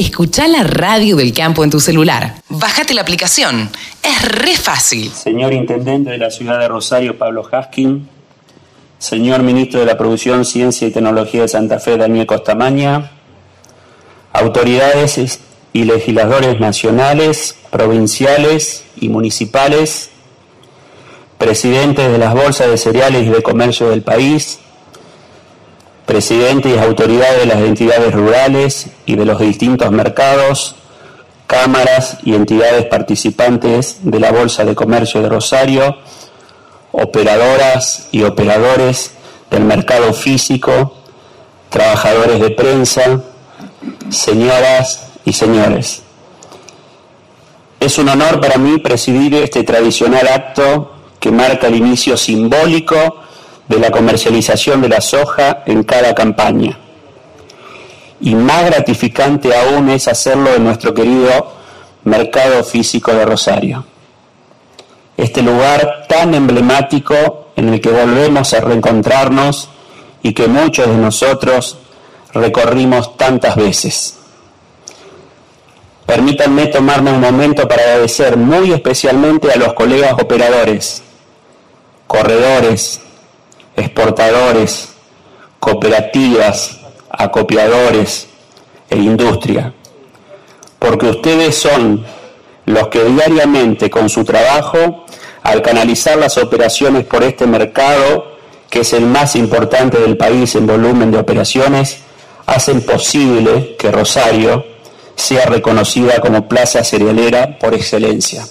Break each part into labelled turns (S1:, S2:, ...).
S1: escucha la radio del campo en tu celular. Bájate la aplicación. Es re fácil.
S2: Señor Intendente de la Ciudad de Rosario, Pablo Haskin. Señor Ministro de la Producción, Ciencia y Tecnología de Santa Fe, Daniel Costamaña. Autoridades y legisladores nacionales, provinciales y municipales. Presidentes de las bolsas de cereales y de comercio del país presidentes y autoridades de las entidades rurales y de los distintos mercados, cámaras y entidades participantes de la Bolsa de Comercio de Rosario, operadoras y operadores del mercado físico, trabajadores de prensa, señoras y señores. Es un honor para mí presidir este tradicional acto que marca el inicio simbólico de la comercialización de la soja en cada campaña. Y más gratificante aún es hacerlo en nuestro querido mercado físico de Rosario. Este lugar tan emblemático en el que volvemos a reencontrarnos y que muchos de nosotros recorrimos tantas veces. Permítanme tomarme un momento para agradecer muy especialmente a los colegas operadores, corredores, exportadores, cooperativas, acopiadores e industria, porque ustedes son los que diariamente con su trabajo, al canalizar las operaciones por este mercado, que es el más importante del país en volumen de operaciones, hacen posible que Rosario sea reconocida como plaza cerealera por excelencia.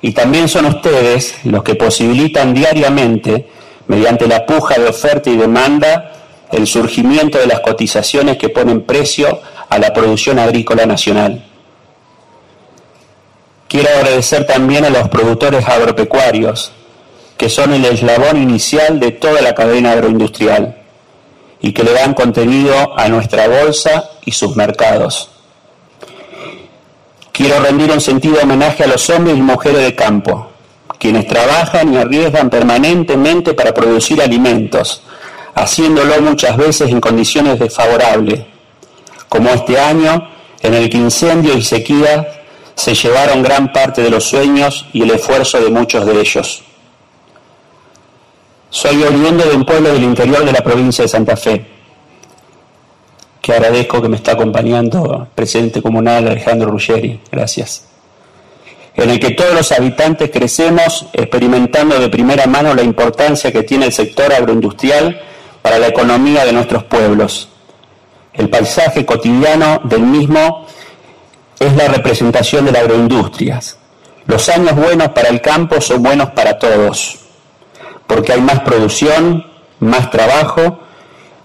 S2: Y también son ustedes los que posibilitan diariamente mediante la puja de oferta y demanda, el surgimiento de las cotizaciones que ponen precio a la producción agrícola nacional. Quiero agradecer también a los productores agropecuarios, que son el eslabón inicial de toda la cadena agroindustrial y que le dan contenido a nuestra bolsa y sus mercados. Quiero rendir un sentido homenaje a los hombres y mujeres de campo, quienes trabajan y arriesgan permanentemente para producir alimentos, haciéndolo muchas veces en condiciones desfavorables, como este año en el que incendio y sequía se llevaron gran parte de los sueños y el esfuerzo de muchos de ellos. Soy oriundo de un pueblo del interior de la provincia de Santa Fe, que agradezco que me está acompañando el presidente comunal Alejandro Ruggeri. Gracias en el que todos los habitantes crecemos experimentando de primera mano la importancia que tiene el sector agroindustrial para la economía de nuestros pueblos. El paisaje cotidiano del mismo es la representación de las agroindustrias. Los años buenos para el campo son buenos para todos, porque hay más producción, más trabajo,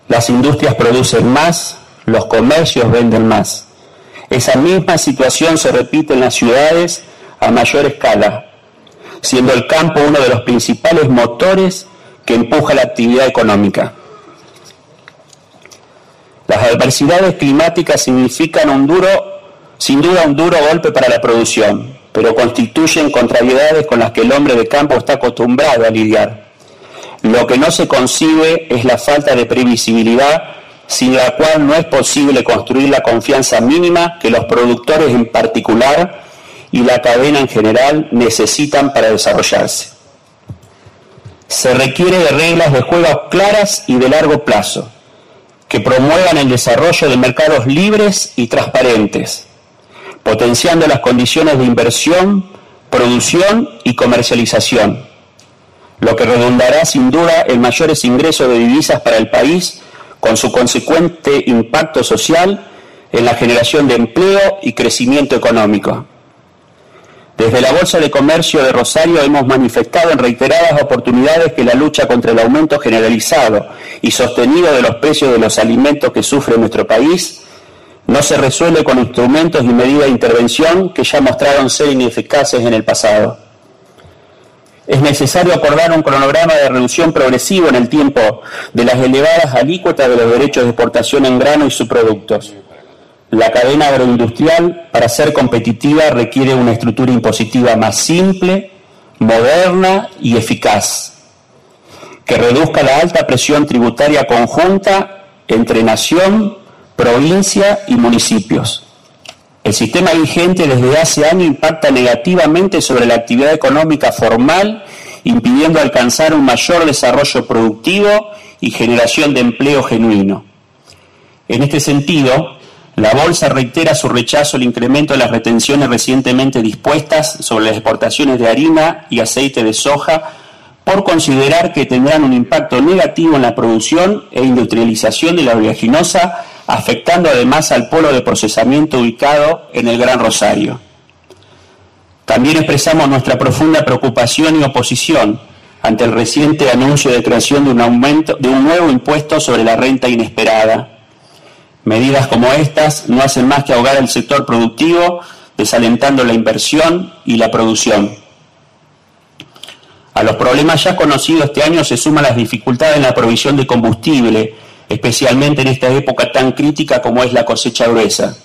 S2: las industrias producen más, los comercios venden más. Esa misma situación se repite en las ciudades a mayor escala, siendo el campo uno de los principales motores que empuja la actividad económica. Las adversidades climáticas significan un duro, sin duda un duro golpe para la producción, pero constituyen contrariedades con las que el hombre de campo está acostumbrado a lidiar. Lo que no se concibe es la falta de previsibilidad sin la cual no es posible construir la confianza mínima que los productores en particular y la cadena en general necesitan para desarrollarse. Se requiere de reglas de juego claras y de largo plazo, que promuevan el desarrollo de mercados libres y transparentes, potenciando las condiciones de inversión, producción y comercialización, lo que redundará sin duda en mayores ingresos de divisas para el país, con su consecuente impacto social en la generación de empleo y crecimiento económico. Desde la Bolsa de Comercio de Rosario hemos manifestado en reiteradas oportunidades que la lucha contra el aumento generalizado y sostenido de los precios de los alimentos que sufre nuestro país no se resuelve con instrumentos y medidas de intervención que ya mostraron ser ineficaces en el pasado. Es necesario acordar un cronograma de reducción progresivo en el tiempo de las elevadas alícuotas de los derechos de exportación en grano y subproductos la cadena agroindustrial, para ser competitiva, requiere una estructura impositiva más simple, moderna y eficaz, que reduzca la alta presión tributaria conjunta entre nación, provincia y municipios. El sistema vigente desde hace años impacta negativamente sobre la actividad económica formal, impidiendo alcanzar un mayor desarrollo productivo y generación de empleo genuino. En este sentido, la Bolsa reitera su rechazo al incremento de las retenciones recientemente dispuestas sobre las exportaciones de harina y aceite de soja por considerar que tendrán un impacto negativo en la producción e industrialización de la oleaginosa, afectando además al polo de procesamiento ubicado en el Gran Rosario. También expresamos nuestra profunda preocupación y oposición ante el reciente anuncio de creación de un aumento de un nuevo impuesto sobre la renta inesperada. Medidas como estas no hacen más que ahogar el sector productivo, desalentando la inversión y la producción. A los problemas ya conocidos este año se suman las dificultades en la provisión de combustible, especialmente en esta época tan crítica como es la cosecha gruesa.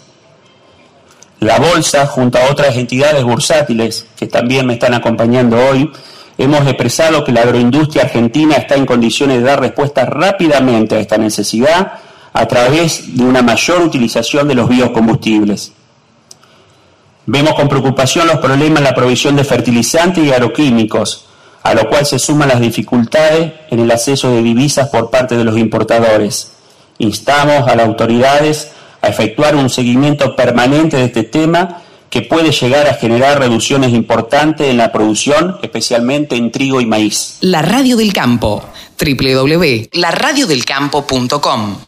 S2: La Bolsa, junto a otras entidades bursátiles que también me están acompañando hoy, hemos expresado que la agroindustria argentina está en condiciones de dar respuesta rápidamente a esta necesidad a través de una mayor utilización de los biocombustibles. Vemos con preocupación los problemas en la provisión de fertilizantes y agroquímicos, a lo cual se suman las dificultades en el acceso de divisas por parte de los importadores. Instamos a las autoridades a efectuar un seguimiento permanente de este tema que puede llegar a generar reducciones importantes en la producción, especialmente en trigo y maíz.
S1: La Radio del Campo, www.laradiodelcampo.com